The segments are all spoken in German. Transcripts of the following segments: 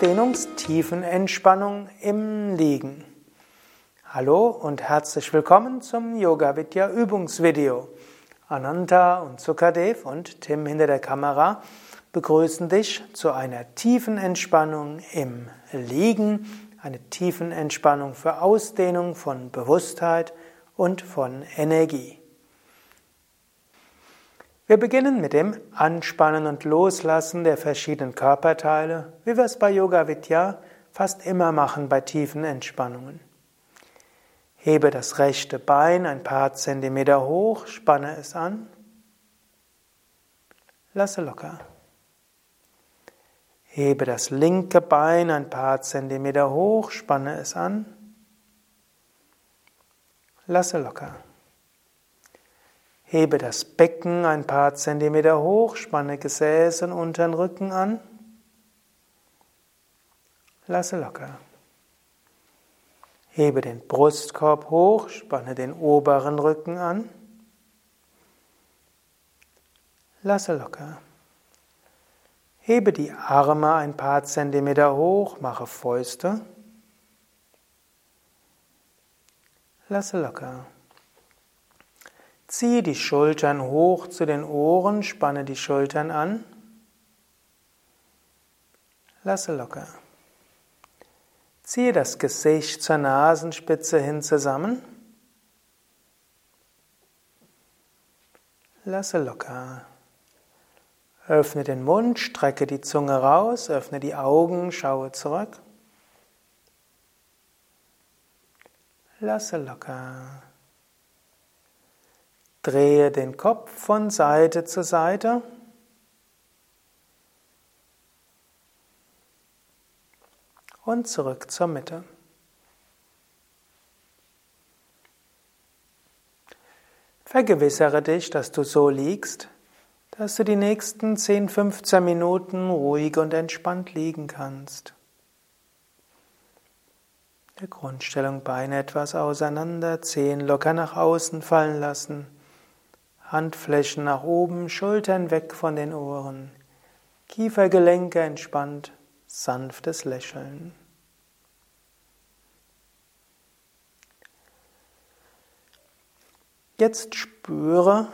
Ausdehnungstiefenentspannung im Liegen. Hallo und herzlich willkommen zum Yoga Vidya Übungsvideo. Ananta und Sukadev und Tim hinter der Kamera begrüßen dich zu einer tiefen Entspannung im Liegen, eine tiefen Entspannung für Ausdehnung von Bewusstheit und von Energie. Wir beginnen mit dem Anspannen und Loslassen der verschiedenen Körperteile, wie wir es bei Yoga Vidya fast immer machen bei tiefen Entspannungen. Hebe das rechte Bein ein paar Zentimeter hoch, spanne es an. Lasse locker. Hebe das linke Bein ein paar Zentimeter hoch, spanne es an. Lasse locker. Hebe das Becken ein paar Zentimeter hoch, spanne Gesäß und unteren Rücken an. Lasse locker. Hebe den Brustkorb hoch, spanne den oberen Rücken an. Lasse locker. Hebe die Arme ein paar Zentimeter hoch, mache Fäuste. Lasse locker. Ziehe die Schultern hoch zu den Ohren, spanne die Schultern an. Lasse locker. Ziehe das Gesicht zur Nasenspitze hin zusammen. Lasse locker. Öffne den Mund, strecke die Zunge raus, öffne die Augen, schaue zurück. Lasse locker. Drehe den Kopf von Seite zu Seite. Und zurück zur Mitte. Vergewissere dich, dass du so liegst, dass du die nächsten 10, 15 Minuten ruhig und entspannt liegen kannst. Der Grundstellung Beine etwas auseinander, Zehen locker nach außen fallen lassen. Handflächen nach oben, Schultern weg von den Ohren, Kiefergelenke entspannt, sanftes Lächeln. Jetzt spüre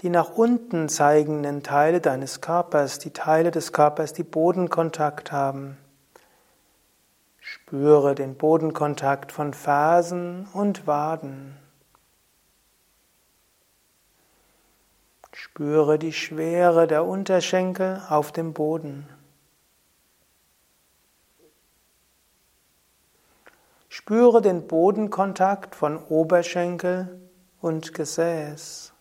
die nach unten zeigenden Teile deines Körpers, die Teile des Körpers, die Bodenkontakt haben. Spüre den Bodenkontakt von Fersen und Waden. Spüre die Schwere der Unterschenkel auf dem Boden. Spüre den Bodenkontakt von Oberschenkel und Gesäß.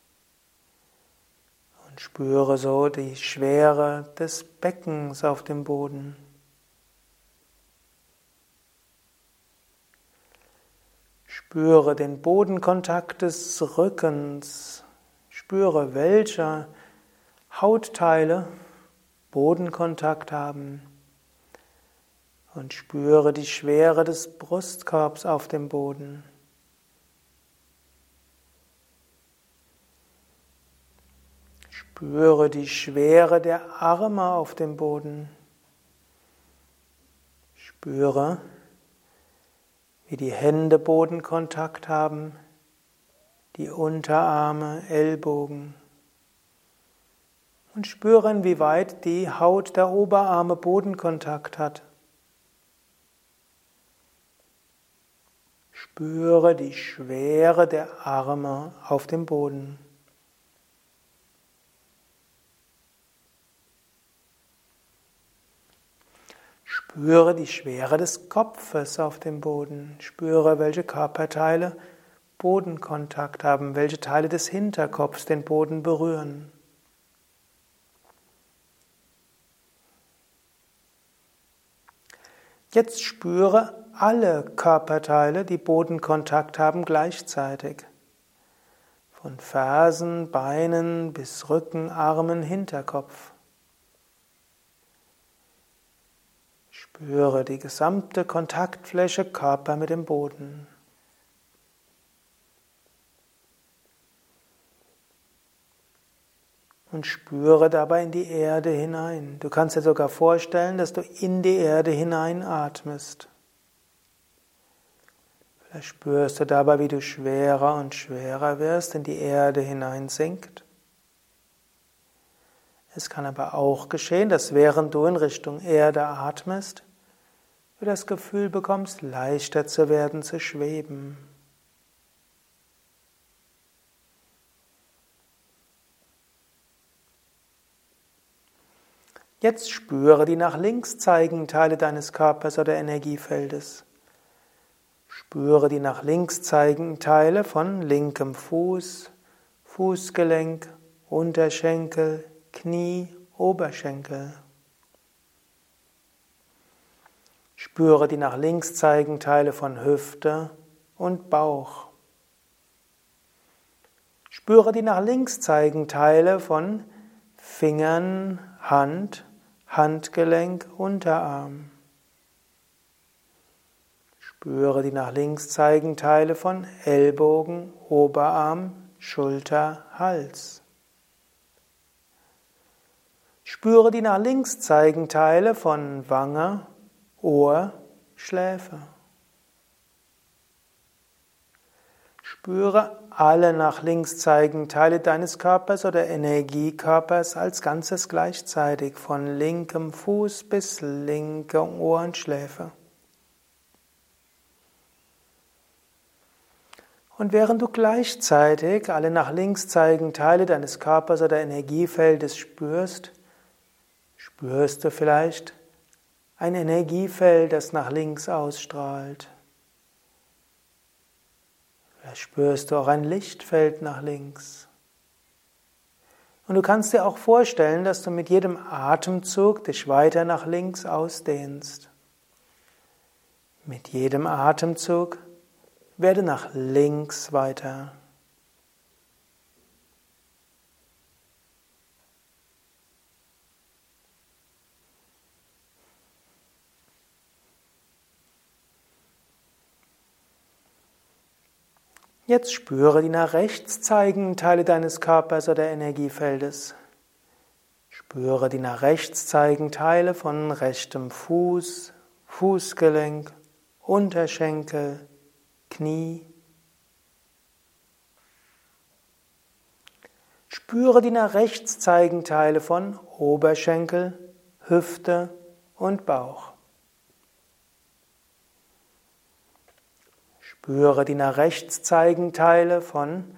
Und spüre so die Schwere des Beckens auf dem Boden. Spüre den Bodenkontakt des Rückens Spüre, welche Hautteile Bodenkontakt haben und spüre die Schwere des Brustkorbs auf dem Boden. Spüre die Schwere der Arme auf dem Boden. Spüre, wie die Hände Bodenkontakt haben die Unterarme, Ellbogen und spüren, wie weit die Haut der Oberarme Bodenkontakt hat. Spüre die Schwere der Arme auf dem Boden. Spüre die Schwere des Kopfes auf dem Boden. Spüre, welche Körperteile Bodenkontakt haben, welche Teile des Hinterkopfs den Boden berühren. Jetzt spüre alle Körperteile, die Bodenkontakt haben, gleichzeitig. Von Fersen, Beinen bis Rücken, Armen, Hinterkopf. Spüre die gesamte Kontaktfläche Körper mit dem Boden. Und spüre dabei in die Erde hinein. Du kannst dir sogar vorstellen, dass du in die Erde hineinatmest. Vielleicht spürst du dabei, wie du schwerer und schwerer wirst, in die Erde hineinsinkt. Es kann aber auch geschehen, dass während du in Richtung Erde atmest, du das Gefühl bekommst, leichter zu werden, zu schweben. Jetzt spüre die nach links zeigenden Teile deines Körpers oder Energiefeldes. Spüre die nach links zeigenden Teile von linkem Fuß, Fußgelenk, Unterschenkel, Knie, Oberschenkel. Spüre die nach links zeigenden Teile von Hüfte und Bauch. Spüre die nach links zeigenden Teile von Fingern, Hand, Handgelenk, Unterarm. Spüre die nach links zeigenden Teile von Ellbogen, Oberarm, Schulter, Hals. Spüre die nach links zeigenden Teile von Wange, Ohr, Schläfe. Spüre alle nach links zeigenden Teile deines Körpers oder Energiekörpers als Ganzes gleichzeitig, von linkem Fuß bis linker Ohr und Schläfe. Und während du gleichzeitig alle nach links zeigenden Teile deines Körpers oder Energiefeldes spürst, spürst du vielleicht ein Energiefeld, das nach links ausstrahlt. Vielleicht spürst du auch ein Lichtfeld nach links. Und du kannst dir auch vorstellen, dass du mit jedem Atemzug dich weiter nach links ausdehnst. Mit jedem Atemzug werde nach links weiter. Jetzt spüre die nach rechts zeigenden Teile deines Körpers oder Energiefeldes. Spüre die nach rechts zeigenden Teile von rechtem Fuß, Fußgelenk, Unterschenkel, Knie. Spüre die nach rechts zeigenden Teile von Oberschenkel, Hüfte und Bauch. Spüre die nach rechts zeigenden Teile von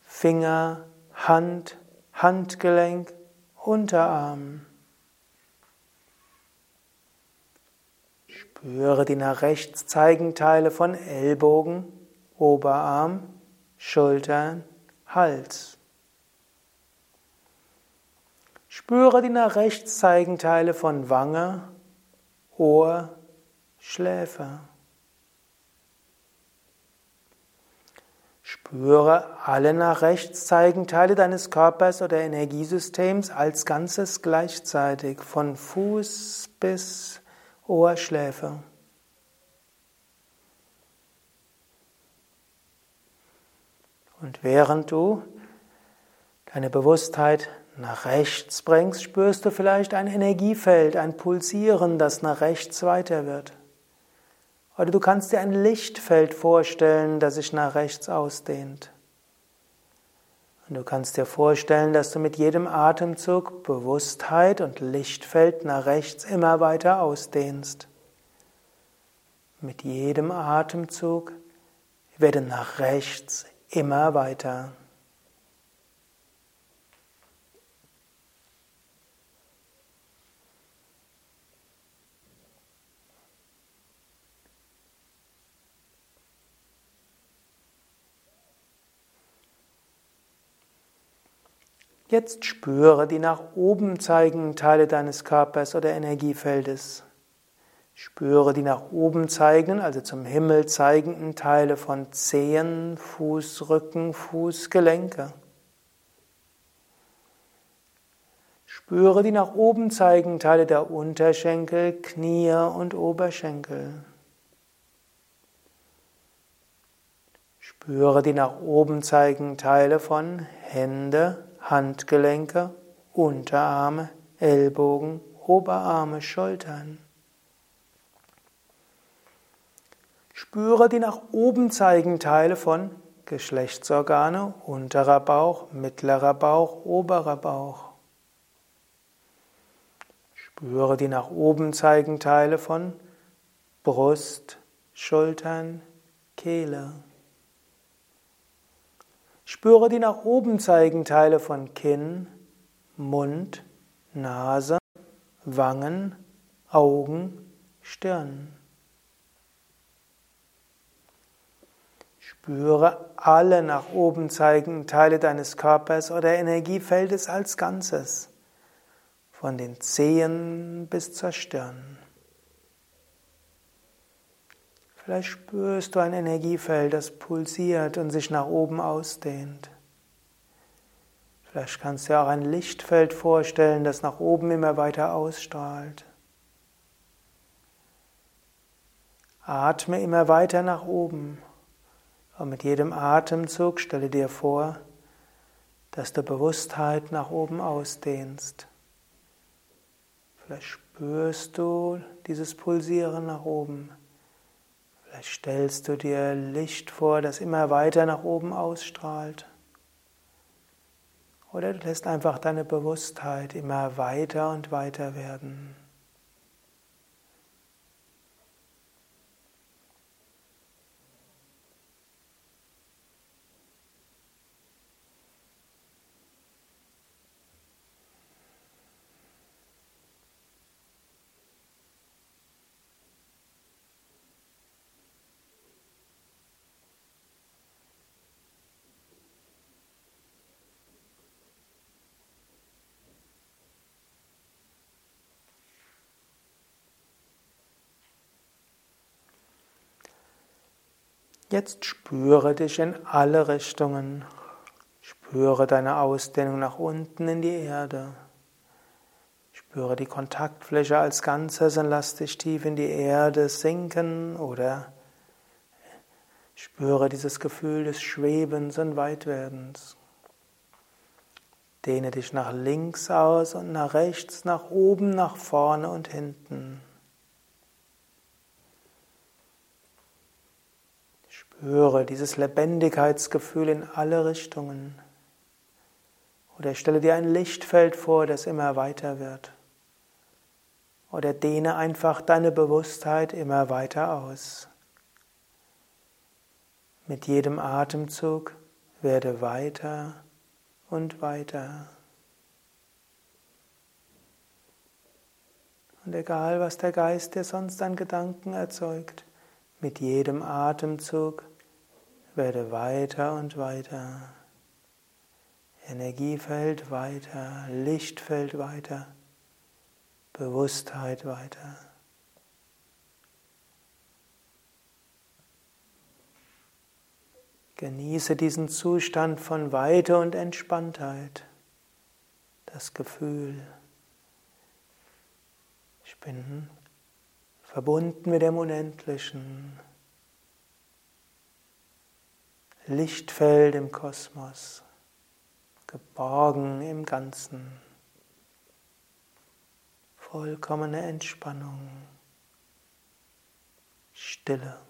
Finger, Hand, Handgelenk, Unterarm. Spüre die nach rechts zeigenden Teile von Ellbogen, Oberarm, Schultern, Hals. Spüre die nach rechts zeigenden Teile von Wange, Ohr, Schläfe. Spüre alle nach rechts zeigenden Teile deines Körpers oder Energiesystems als Ganzes gleichzeitig, von Fuß bis Ohrschläfe. Und während du deine Bewusstheit nach rechts bringst, spürst du vielleicht ein Energiefeld, ein Pulsieren, das nach rechts weiter wird. Oder du kannst dir ein Lichtfeld vorstellen, das sich nach rechts ausdehnt. Und du kannst dir vorstellen, dass du mit jedem Atemzug Bewusstheit und Lichtfeld nach rechts immer weiter ausdehnst. Mit jedem Atemzug werde nach rechts immer weiter. Jetzt spüre die nach oben zeigenden Teile deines Körpers oder Energiefeldes. Spüre die nach oben zeigenden, also zum Himmel zeigenden Teile von Zehen, Fußrücken, Fußgelenke. Spüre die nach oben zeigenden Teile der Unterschenkel, Knie und Oberschenkel. Spüre die nach oben zeigenden Teile von Hände, Handgelenke, Unterarme, Ellbogen, Oberarme, Schultern. Spüre die nach oben zeigenden Teile von Geschlechtsorgane, unterer Bauch, mittlerer Bauch, oberer Bauch. Spüre die nach oben zeigenden Teile von Brust, Schultern, Kehle. Spüre die nach oben zeigenden Teile von Kinn, Mund, Nase, Wangen, Augen, Stirn. Spüre alle nach oben zeigenden Teile deines Körpers oder Energiefeldes als Ganzes, von den Zehen bis zur Stirn. Vielleicht spürst du ein Energiefeld, das pulsiert und sich nach oben ausdehnt. Vielleicht kannst du dir auch ein Lichtfeld vorstellen, das nach oben immer weiter ausstrahlt. Atme immer weiter nach oben. Und mit jedem Atemzug stelle dir vor, dass du Bewusstheit nach oben ausdehnst. Vielleicht spürst du dieses Pulsieren nach oben. Vielleicht stellst du dir Licht vor, das immer weiter nach oben ausstrahlt. Oder du lässt einfach deine Bewusstheit immer weiter und weiter werden. Jetzt spüre dich in alle Richtungen. Spüre deine Ausdehnung nach unten in die Erde. Spüre die Kontaktfläche als Ganzes und lass dich tief in die Erde sinken oder spüre dieses Gefühl des Schwebens und Weitwerdens. Dehne dich nach links aus und nach rechts, nach oben, nach vorne und hinten. Höre dieses Lebendigkeitsgefühl in alle Richtungen. Oder stelle dir ein Lichtfeld vor, das immer weiter wird. Oder dehne einfach deine Bewusstheit immer weiter aus. Mit jedem Atemzug werde weiter und weiter. Und egal, was der Geist dir sonst an Gedanken erzeugt, mit jedem Atemzug werde weiter und weiter. Energiefeld weiter, Lichtfeld weiter, Bewusstheit weiter. Genieße diesen Zustand von Weite und Entspanntheit, das Gefühl, ich bin verbunden mit dem Unendlichen, Lichtfeld im Kosmos, geborgen im Ganzen, vollkommene Entspannung, Stille.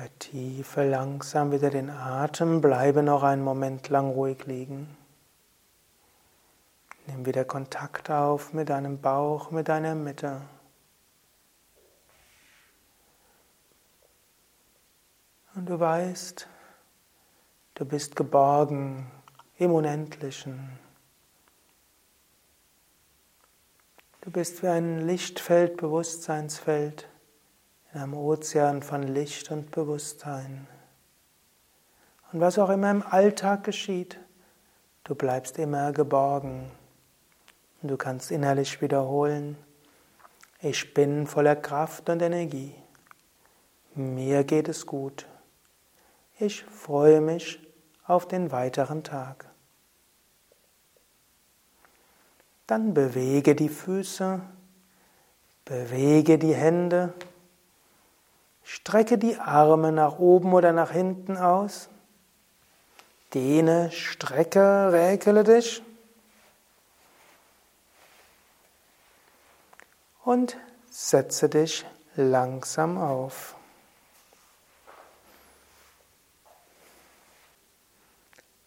Vertiefe langsam wieder den Atem, bleibe noch einen Moment lang ruhig liegen. Nimm wieder Kontakt auf mit deinem Bauch, mit deiner Mitte. Und du weißt, du bist geborgen im Unendlichen. Du bist wie ein Lichtfeld, Bewusstseinsfeld in einem Ozean von Licht und Bewusstsein. Und was auch immer im Alltag geschieht, du bleibst immer geborgen. Und du kannst innerlich wiederholen, ich bin voller Kraft und Energie. Mir geht es gut. Ich freue mich auf den weiteren Tag. Dann bewege die Füße, bewege die Hände, Strecke die Arme nach oben oder nach hinten aus. Dehne, strecke, räkele dich. Und setze dich langsam auf.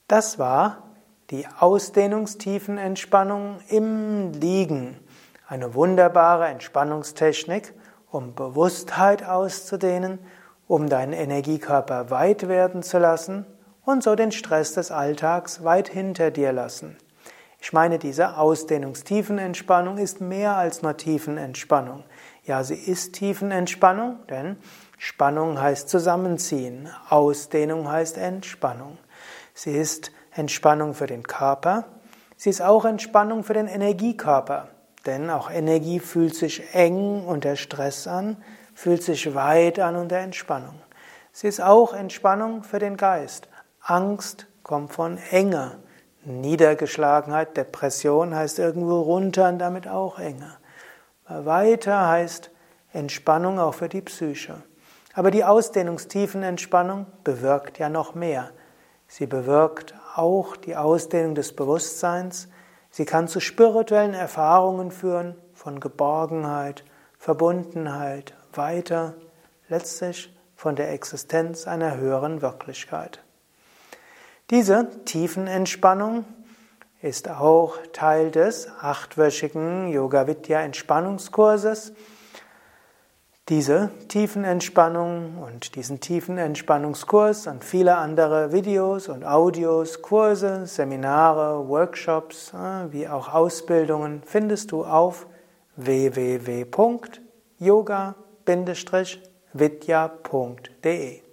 Das war die Ausdehnungstiefenentspannung im Liegen. Eine wunderbare Entspannungstechnik um Bewusstheit auszudehnen, um deinen Energiekörper weit werden zu lassen und so den Stress des Alltags weit hinter dir lassen. Ich meine, diese Ausdehnungstiefenentspannung ist mehr als nur Tiefenentspannung. Ja, sie ist Tiefenentspannung, denn Spannung heißt zusammenziehen, Ausdehnung heißt Entspannung. Sie ist Entspannung für den Körper, sie ist auch Entspannung für den Energiekörper. Denn auch Energie fühlt sich eng unter Stress an, fühlt sich weit an unter Entspannung. Sie ist auch Entspannung für den Geist. Angst kommt von Enge. Niedergeschlagenheit, Depression heißt irgendwo runter und damit auch Enge. Weiter heißt Entspannung auch für die Psyche. Aber die Ausdehnungstiefen Entspannung bewirkt ja noch mehr. Sie bewirkt auch die Ausdehnung des Bewusstseins, Sie kann zu spirituellen Erfahrungen führen von Geborgenheit, Verbundenheit, weiter, letztlich von der Existenz einer höheren Wirklichkeit. Diese Tiefenentspannung ist auch Teil des achtwöchigen Yoga Vidya Entspannungskurses. Diese Tiefenentspannung und diesen Tiefenentspannungskurs und viele andere Videos und Audios, Kurse, Seminare, Workshops äh, wie auch Ausbildungen findest du auf www.yoga-vidya.de